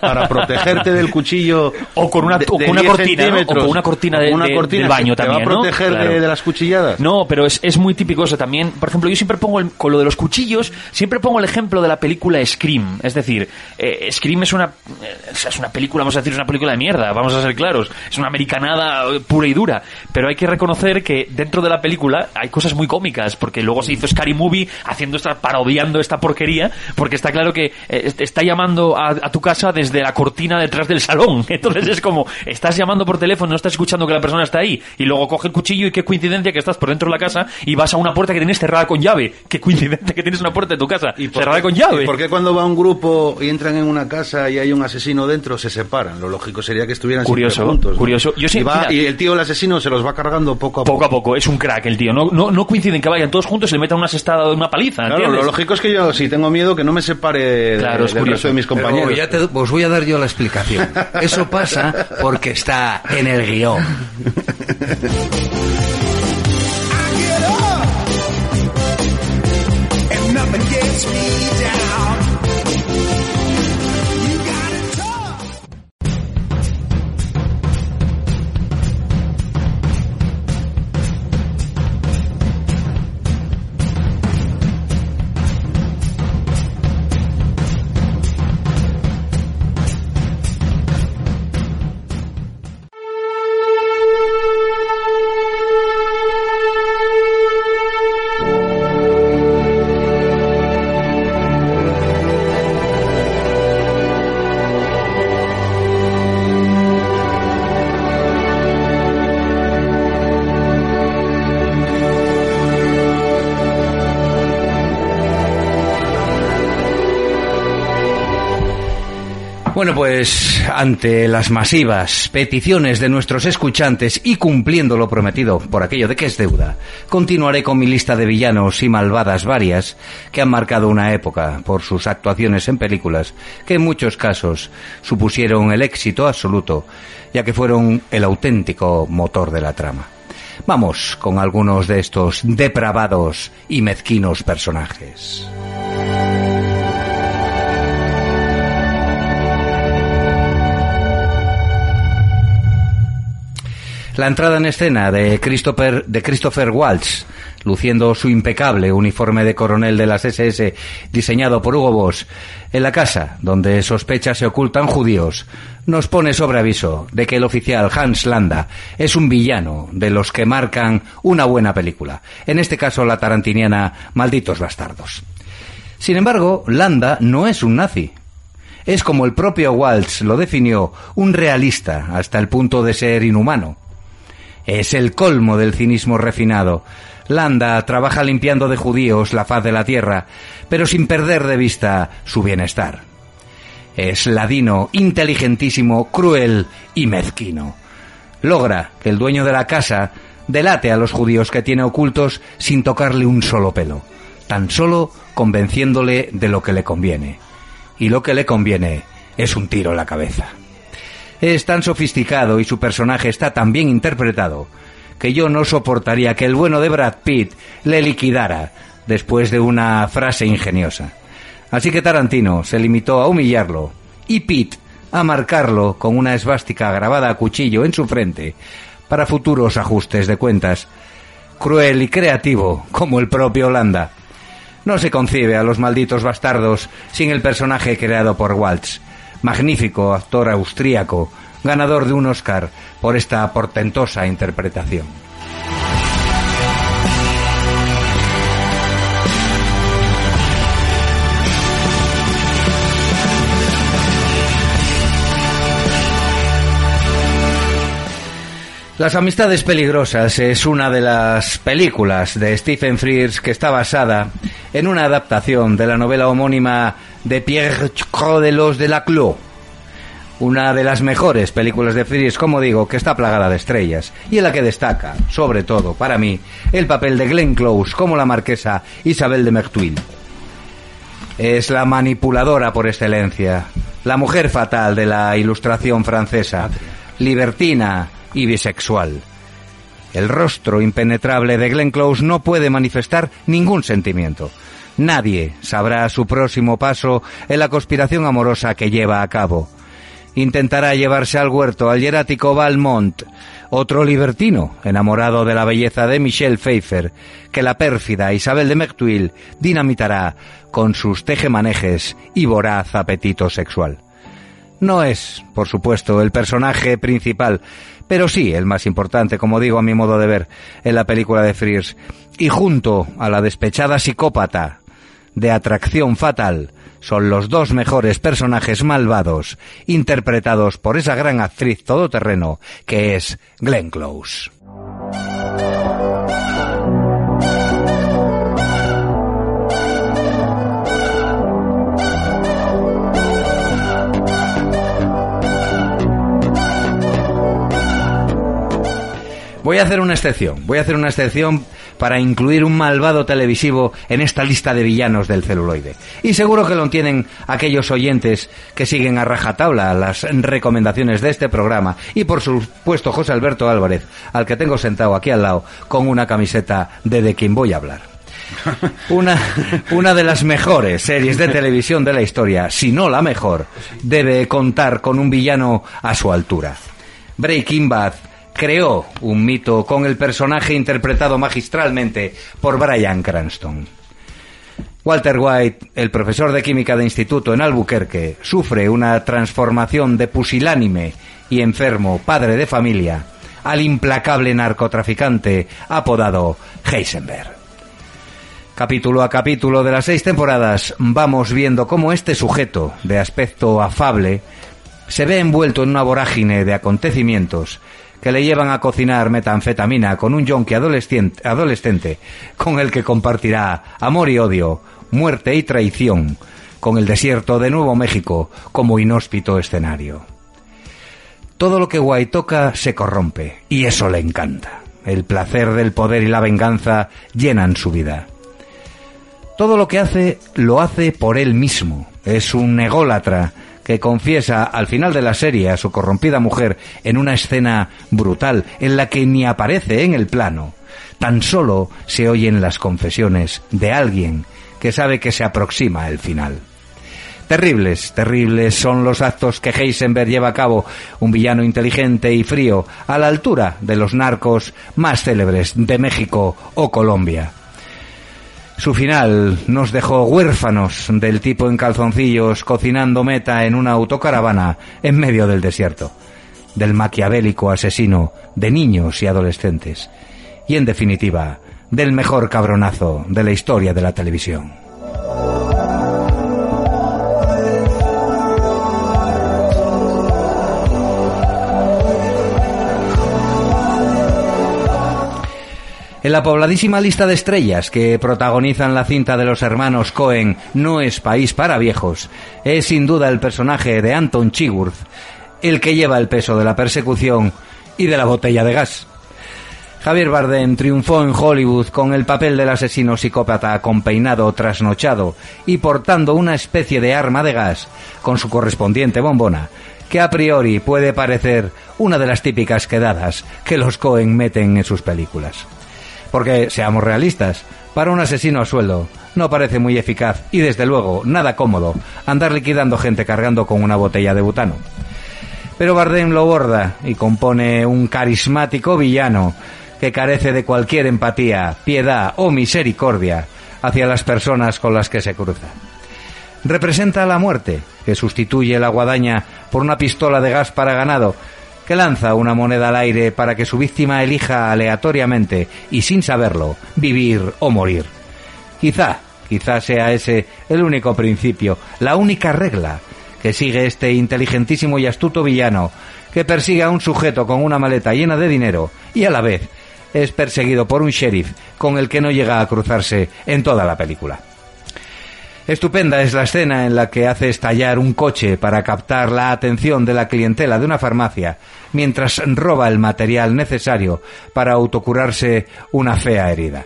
Para protegerte del cuchillo. O con una- de- o de con una 10 cortina, ¿no? O con una cortina de- una de- cortina del baño te también, va a ¿no? proteger de- Claro. de, las cuchilladas. No, pero es, es muy típico eso también. Por ejemplo, yo siempre pongo el- con lo de los cuchillos, siempre pongo el ejemplo de la película Scream. Es decir, eh, Scream es una, eh, es una película, vamos a decir, es una película de mierda, vamos a ser claros. Es una americanada eh, pura y dura. Pero hay que reconocer que dentro de la película hay cosas muy cómicas, porque luego se hizo Scary Movie haciendo esta, parodiando esta porquería, porque está claro que eh, está llamando a, a tu casa desde la cortina detrás del salón. Entonces es como, estás llamando por teléfono, no estás escuchando que la persona está ahí, y luego coge el cuchillo y qué coincidencia que estás por dentro de la casa y vas a una puerta que tienes cerrada con llave. Qué coincidencia que tienes una puerta de tu casa ¿Y cerrada qué- con llave. ¿Y por qué cuando va un grupo y entran en una casa y hay un asesino dentro se separan? Lo lógico sería que estuvieran Curioso, juntos. ¿no? curioso. Yo sí- y, va- mira- y el tío, el asesino, se los va cargando poco a poco. Poco a poco, es un crack el tío. No, no, no coinciden que vayan todos juntos y le metan una asestada de una paliza. Claro, ¿entiendes? lo lógico es que yo, si tengo miedo, que no me separe de- Claro, es del curioso. resto de mis Pero compañeros. ya te- os voy a dar yo la explicación. Eso pasa porque está en el guion. Pues ante las masivas peticiones de nuestros escuchantes y cumpliendo lo prometido por aquello de que es deuda, continuaré con mi lista de villanos y malvadas varias que han marcado una época por sus actuaciones en películas que en muchos casos supusieron el éxito absoluto, ya que fueron el auténtico motor de la trama. Vamos con algunos de estos depravados y mezquinos personajes. La entrada en escena de Christopher, de Christopher Waltz, luciendo su impecable uniforme de coronel de las SS diseñado por Hugo Boss, en la casa donde sospecha se ocultan judíos, nos pone sobre aviso de que el oficial Hans Landa es un villano de los que marcan una buena película, en este caso la tarantiniana Malditos Bastardos. Sin embargo, Landa no es un nazi, es como el propio Waltz lo definió, un realista hasta el punto de ser inhumano. Es el colmo del cinismo refinado. Landa trabaja limpiando de judíos la faz de la tierra, pero sin perder de vista su bienestar. Es ladino, inteligentísimo, cruel y mezquino. Logra que el dueño de la casa delate a los judíos que tiene ocultos sin tocarle un solo pelo, tan solo convenciéndole de lo que le conviene. Y lo que le conviene es un tiro en la cabeza. Es tan sofisticado y su personaje está tan bien interpretado que yo no soportaría que el bueno de Brad Pitt le liquidara después de una frase ingeniosa. Así que Tarantino se limitó a humillarlo y Pitt a marcarlo con una esvástica grabada a cuchillo en su frente para futuros ajustes de cuentas. Cruel y creativo como el propio Holanda. No se concibe a los malditos bastardos sin el personaje creado por Waltz magnífico actor austríaco, ganador de un Oscar por esta portentosa interpretación. Las Amistades Peligrosas es una de las películas de Stephen Frears que está basada en una adaptación de la novela homónima de Pierre Crodelos de Laclos, una de las mejores películas de Frears, como digo, que está plagada de estrellas y en la que destaca, sobre todo para mí, el papel de Glenn Close como la marquesa Isabel de Mertuil. Es la manipuladora por excelencia, la mujer fatal de la ilustración francesa, libertina y bisexual. El rostro impenetrable de Glenn Close no puede manifestar ningún sentimiento. Nadie sabrá su próximo paso en la conspiración amorosa que lleva a cabo. Intentará llevarse al huerto al hierático Valmont, otro libertino enamorado de la belleza de Michelle Pfeiffer, que la pérfida Isabel de Mertuil dinamitará con sus tejemanejes y voraz apetito sexual. No es, por supuesto, el personaje principal, pero sí el más importante, como digo a mi modo de ver, en la película de Frears. Y junto a la despechada psicópata de atracción fatal, son los dos mejores personajes malvados interpretados por esa gran actriz todoterreno que es Glenn Close. Voy a hacer una excepción, voy a hacer una excepción para incluir un malvado televisivo en esta lista de villanos del celuloide. Y seguro que lo tienen aquellos oyentes que siguen a rajatabla las recomendaciones de este programa y por supuesto José Alberto Álvarez, al que tengo sentado aquí al lado con una camiseta de de quien voy a hablar. Una, una de las mejores series de televisión de la historia, si no la mejor, debe contar con un villano a su altura. Breaking Bad creó un mito con el personaje interpretado magistralmente por Brian Cranston. Walter White, el profesor de química de instituto en Albuquerque, sufre una transformación de pusilánime y enfermo padre de familia al implacable narcotraficante apodado Heisenberg. Capítulo a capítulo de las seis temporadas vamos viendo cómo este sujeto, de aspecto afable, se ve envuelto en una vorágine de acontecimientos que le llevan a cocinar metanfetamina con un yonki adolescente, adolescente con el que compartirá amor y odio, muerte y traición, con el desierto de Nuevo México como inhóspito escenario. Todo lo que White toca se corrompe, y eso le encanta. El placer del poder y la venganza llenan su vida. Todo lo que hace lo hace por él mismo. Es un ególatra que confiesa al final de la serie a su corrompida mujer en una escena brutal en la que ni aparece en el plano. Tan solo se oyen las confesiones de alguien que sabe que se aproxima el final. Terribles, terribles son los actos que Heisenberg lleva a cabo, un villano inteligente y frío, a la altura de los narcos más célebres de México o Colombia. Su final nos dejó huérfanos del tipo en calzoncillos cocinando meta en una autocaravana en medio del desierto, del maquiavélico asesino de niños y adolescentes, y en definitiva, del mejor cabronazo de la historia de la televisión. En la pobladísima lista de estrellas que protagonizan la cinta de los hermanos Cohen No es país para viejos, es sin duda el personaje de Anton Chigurh, el que lleva el peso de la persecución y de la botella de gas. Javier Bardem triunfó en Hollywood con el papel del asesino psicópata con peinado trasnochado y portando una especie de arma de gas con su correspondiente bombona, que a priori puede parecer una de las típicas quedadas que los Cohen meten en sus películas. Porque, seamos realistas, para un asesino a sueldo no parece muy eficaz y desde luego nada cómodo andar liquidando gente cargando con una botella de butano. Pero Bardem lo borda y compone un carismático villano que carece de cualquier empatía, piedad o misericordia hacia las personas con las que se cruza. Representa la muerte, que sustituye la guadaña por una pistola de gas para ganado, que lanza una moneda al aire para que su víctima elija aleatoriamente y sin saberlo vivir o morir. Quizá, quizá sea ese el único principio, la única regla que sigue este inteligentísimo y astuto villano que persigue a un sujeto con una maleta llena de dinero y a la vez es perseguido por un sheriff con el que no llega a cruzarse en toda la película. Estupenda es la escena en la que hace estallar un coche para captar la atención de la clientela de una farmacia, mientras roba el material necesario para autocurarse una fea herida.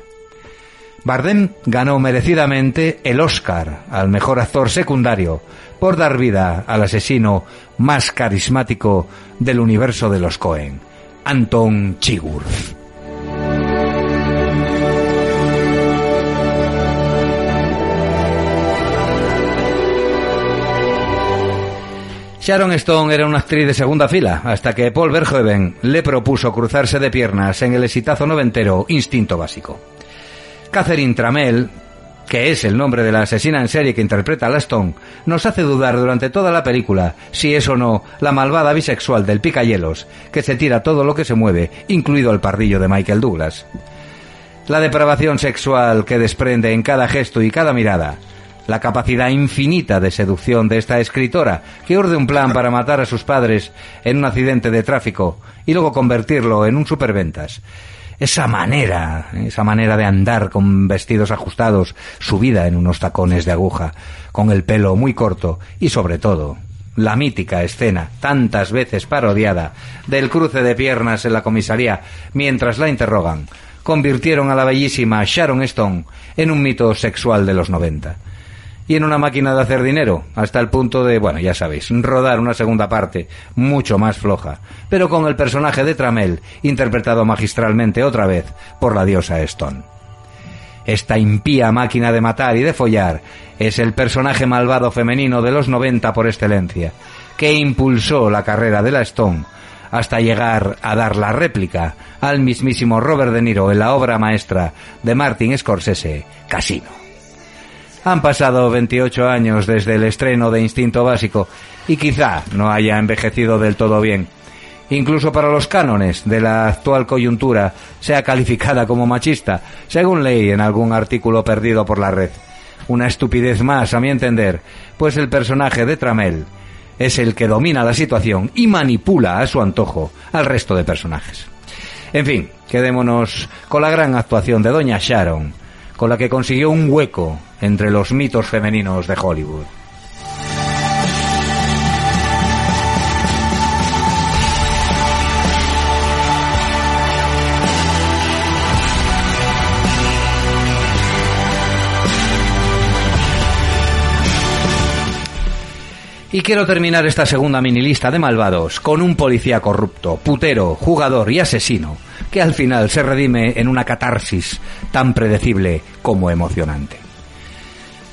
Bardem ganó merecidamente el Oscar al mejor actor secundario por dar vida al asesino más carismático del universo de los Cohen, Anton Chigurh. Sharon Stone era una actriz de segunda fila, hasta que Paul Verhoeven le propuso cruzarse de piernas en el exitazo noventero Instinto Básico. Catherine Tramell, que es el nombre de la asesina en serie que interpreta a la Stone, nos hace dudar durante toda la película si es o no la malvada bisexual del picayelos, que se tira todo lo que se mueve, incluido el pardillo de Michael Douglas. La depravación sexual que desprende en cada gesto y cada mirada, la capacidad infinita de seducción de esta escritora, que urde un plan para matar a sus padres en un accidente de tráfico y luego convertirlo en un superventas. Esa manera, esa manera de andar con vestidos ajustados, subida en unos tacones de aguja, con el pelo muy corto y sobre todo la mítica escena, tantas veces parodiada, del cruce de piernas en la comisaría mientras la interrogan, convirtieron a la bellísima Sharon Stone en un mito sexual de los 90 y en una máquina de hacer dinero, hasta el punto de, bueno, ya sabéis, rodar una segunda parte mucho más floja, pero con el personaje de Tramel interpretado magistralmente otra vez por la diosa Stone. Esta impía máquina de matar y de follar es el personaje malvado femenino de los 90 por excelencia, que impulsó la carrera de la Stone hasta llegar a dar la réplica al mismísimo Robert De Niro en la obra maestra de Martin Scorsese, Casino. Han pasado 28 años desde el estreno de Instinto Básico y quizá no haya envejecido del todo bien. Incluso para los cánones de la actual coyuntura sea calificada como machista, según leí en algún artículo perdido por la red. Una estupidez más, a mi entender, pues el personaje de Tramel es el que domina la situación y manipula a su antojo al resto de personajes. En fin, quedémonos con la gran actuación de Doña Sharon, con la que consiguió un hueco entre los mitos femeninos de Hollywood. Y quiero terminar esta segunda minilista de malvados con un policía corrupto, putero, jugador y asesino, que al final se redime en una catarsis tan predecible como emocionante.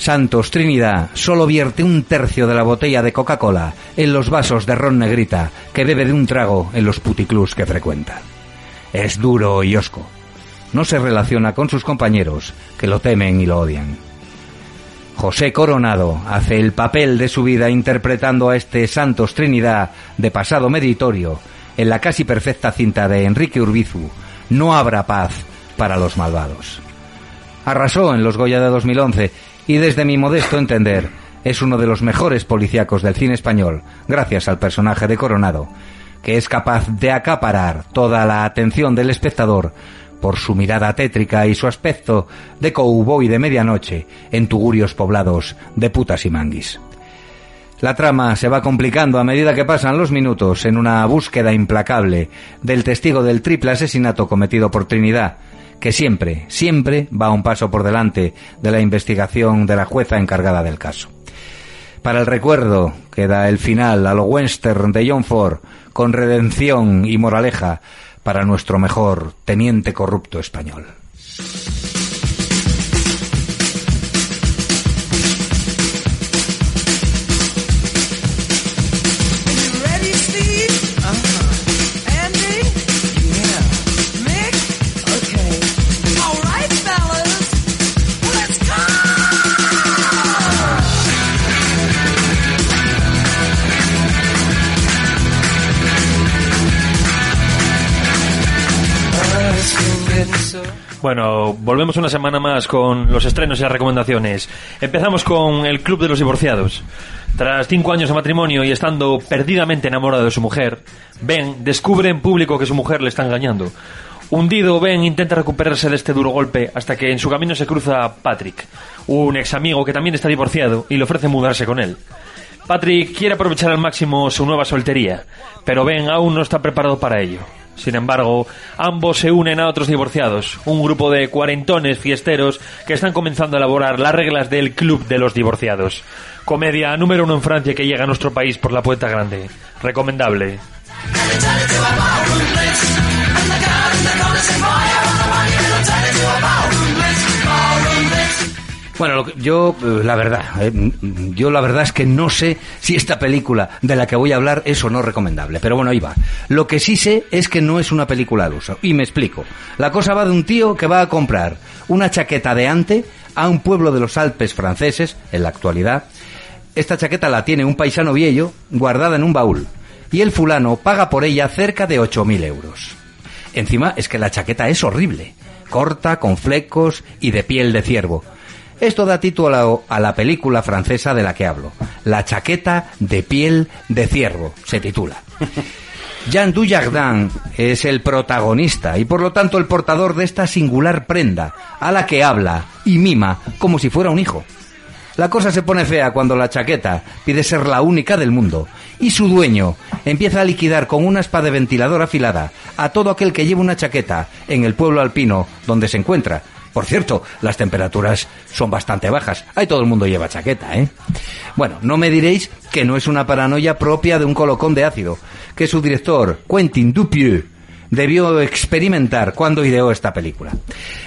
Santos Trinidad solo vierte un tercio de la botella de Coca-Cola en los vasos de ron negrita que bebe de un trago en los puticlús que frecuenta. Es duro y osco. No se relaciona con sus compañeros, que lo temen y lo odian. José Coronado hace el papel de su vida interpretando a este Santos Trinidad de pasado meritorio en la casi perfecta cinta de Enrique Urbizu, No habrá paz para los malvados. Arrasó en los Goya de 2011 y desde mi modesto entender es uno de los mejores policíacos del cine español, gracias al personaje de Coronado, que es capaz de acaparar toda la atención del espectador por su mirada tétrica y su aspecto de cowboy de medianoche en tugurios poblados de putas y manguis. La trama se va complicando a medida que pasan los minutos en una búsqueda implacable del testigo del triple asesinato cometido por Trinidad, que siempre, siempre va un paso por delante de la investigación de la jueza encargada del caso. Para el recuerdo queda el final a lo western de John Ford, con redención y moraleja para nuestro mejor teniente corrupto español. Bueno, volvemos una semana más con los estrenos y las recomendaciones. Empezamos con el Club de los Divorciados. Tras cinco años de matrimonio y estando perdidamente enamorado de su mujer, Ben descubre en público que su mujer le está engañando. Hundido, Ben intenta recuperarse de este duro golpe hasta que en su camino se cruza Patrick, un ex amigo que también está divorciado y le ofrece mudarse con él. Patrick quiere aprovechar al máximo su nueva soltería, pero Ben aún no está preparado para ello. Sin embargo, ambos se unen a otros divorciados, un grupo de cuarentones fiesteros que están comenzando a elaborar las reglas del Club de los Divorciados. Comedia número uno en Francia que llega a nuestro país por la puerta grande. Recomendable. Bueno, lo que- yo, eh, la verdad, eh, yo la verdad es que no sé si esta película de la que voy a hablar es o no recomendable. Pero bueno, ahí va. Lo que sí sé es que no es una película al uso. Y me explico. La cosa va de un tío que va a comprar una chaqueta de ante a un pueblo de los Alpes franceses, en la actualidad. Esta chaqueta la tiene un paisano viejo guardada en un baúl. Y el fulano paga por ella cerca de 8.000 euros. Encima es que la chaqueta es horrible, corta, con flecos y de piel de ciervo. Esto da título a la película francesa de la que hablo. La chaqueta de piel de ciervo, se titula. Jean Dujardin es el protagonista y por lo tanto el portador de esta singular prenda, a la que habla y mima como si fuera un hijo. La cosa se pone fea cuando la chaqueta pide ser la única del mundo y su dueño empieza a liquidar con una espada de ventilador afilada a todo aquel que lleve una chaqueta en el pueblo alpino donde se encuentra. Por cierto, las temperaturas son bastante bajas. Ahí todo el mundo lleva chaqueta, ¿eh? Bueno, no me diréis que no es una paranoia propia de un colocón de ácido, que su director, Quentin Dupieux, debió experimentar cuando ideó esta película.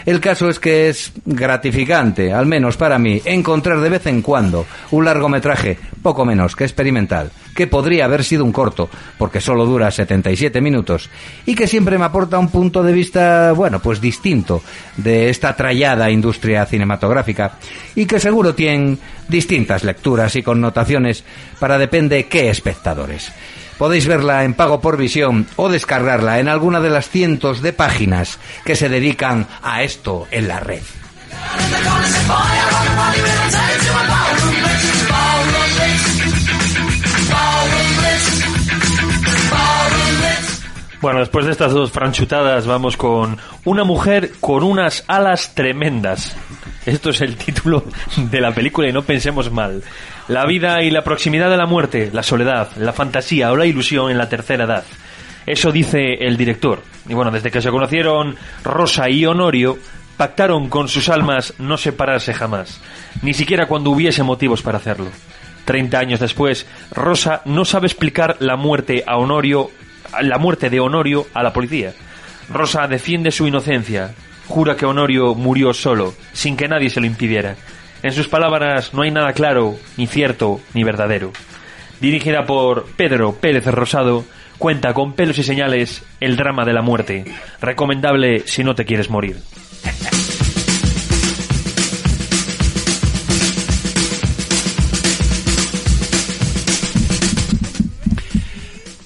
El caso es que es gratificante, al menos para mí, encontrar de vez en cuando un largometraje poco menos que experimental, que podría haber sido un corto, porque solo dura 77 minutos, y que siempre me aporta un punto de vista, bueno, pues distinto de esta trallada industria cinematográfica, y que seguro tiene distintas lecturas y connotaciones para depende qué espectadores. Podéis verla en pago por visión o descargarla en alguna de las cientos de páginas que se dedican a esto en la red. Bueno, después de estas dos franchutadas vamos con una mujer con unas alas tremendas. Esto es el título de la película y no pensemos mal. La vida y la proximidad de la muerte, la soledad, la fantasía o la ilusión en la tercera edad. Eso dice el director. Y bueno, desde que se conocieron Rosa y Honorio, pactaron con sus almas no separarse jamás, ni siquiera cuando hubiese motivos para hacerlo. 30 años después, Rosa no sabe explicar la muerte a Honorio, la muerte de Honorio a la policía. Rosa defiende su inocencia, jura que Honorio murió solo, sin que nadie se lo impidiera. En sus palabras no hay nada claro, ni cierto, ni verdadero. Dirigida por Pedro Pérez Rosado, cuenta con pelos y señales el drama de la muerte. Recomendable si no te quieres morir.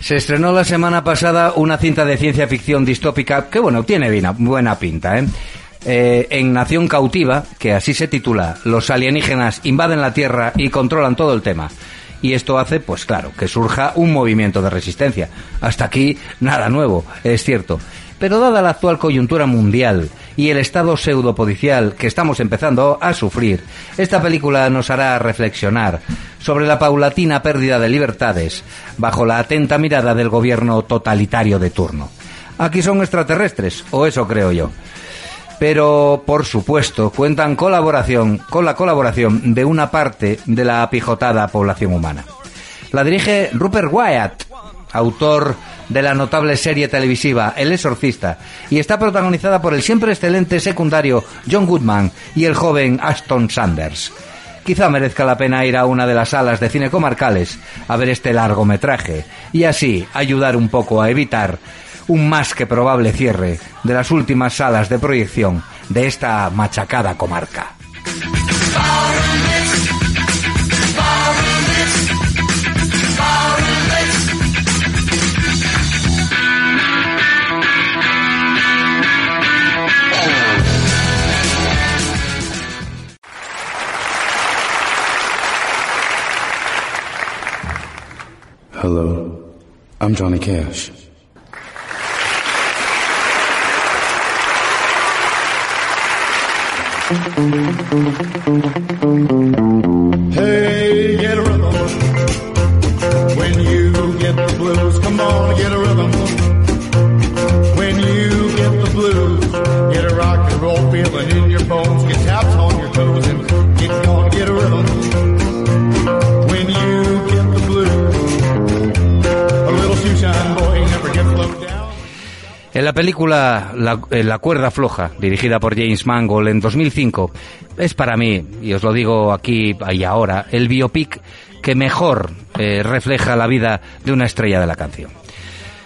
Se estrenó la semana pasada una cinta de ciencia ficción distópica que, bueno, tiene buena, pinta, ¿eh? Eh, en Nación Cautiva, que así se titula, los alienígenas invaden la Tierra y controlan todo el tema. Y esto hace, pues claro, que surja un movimiento de resistencia. Hasta aquí nada nuevo, es cierto. Pero dada la actual coyuntura mundial y el estado pseudopodicial que estamos empezando a sufrir, esta película nos hará reflexionar sobre la paulatina pérdida de libertades bajo la atenta mirada del gobierno totalitario de turno. Aquí son extraterrestres, o eso creo yo pero por supuesto cuentan colaboración con la colaboración de una parte de la apijotada población humana. La dirige Rupert Wyatt, autor de la notable serie televisiva El Exorcista, y está protagonizada por el siempre excelente secundario John Goodman y el joven Aston Sanders. Quizá merezca la pena ir a una de las salas de cine comarcales a ver este largometraje y así ayudar un poco a evitar un más que probable cierre de las últimas salas de proyección de esta machacada comarca. Hello, I'm Johnny Cash. Hey, la película la, eh, La cuerda floja, dirigida por James Mangold en 2005, es para mí, y os lo digo aquí y ahora, el biopic que mejor eh, refleja la vida de una estrella de la canción.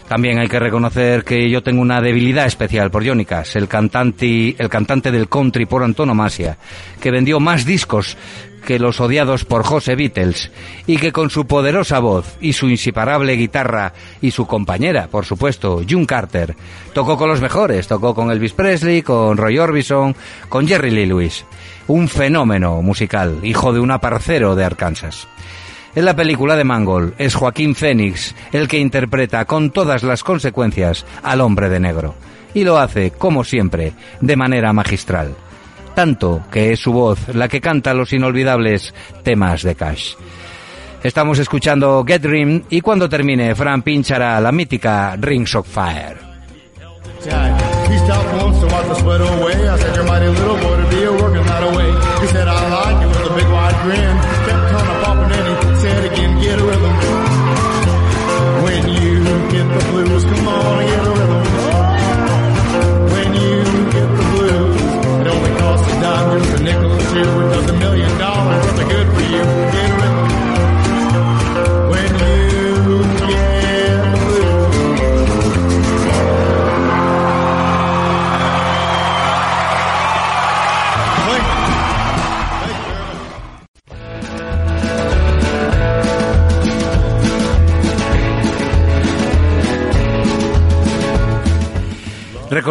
También hay que reconocer que yo tengo una debilidad especial por Johnny Cash, el cantante, el cantante del country por antonomasia, que vendió más discos que los odiados por José Beatles, y que con su poderosa voz y su inseparable guitarra y su compañera, por supuesto, June Carter, tocó con los mejores, tocó con Elvis Presley, con Roy Orbison, con Jerry Lee Lewis. Un fenómeno musical, hijo de un aparcero de Arkansas. En la película de Mangold es Joaquín Phoenix el que interpreta con todas las consecuencias al hombre de negro. Y lo hace, como siempre, de manera magistral. Tanto que es su voz la que canta los inolvidables temas de Cash. Estamos escuchando Get Dream y cuando termine, Fran pinchará la mítica Rings of Fire.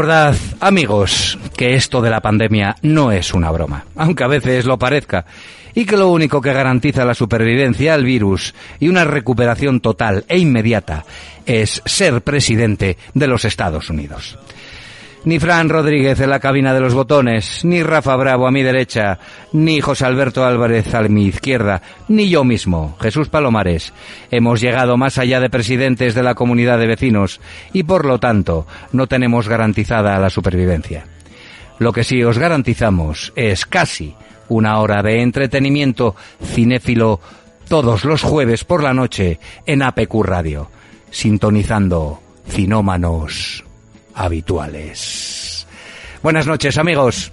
Recordad, amigos, que esto de la pandemia no es una broma, aunque a veces lo parezca, y que lo único que garantiza la supervivencia al virus y una recuperación total e inmediata es ser presidente de los Estados Unidos. Ni Fran Rodríguez en la cabina de los botones, ni Rafa Bravo a mi derecha, ni José Alberto Álvarez a mi izquierda, ni yo mismo, Jesús Palomares, hemos llegado más allá de presidentes de la comunidad de vecinos y por lo tanto no tenemos garantizada la supervivencia. Lo que sí os garantizamos es casi una hora de entretenimiento cinéfilo todos los jueves por la noche en APQ Radio, sintonizando finómanos habituales. Buenas noches amigos.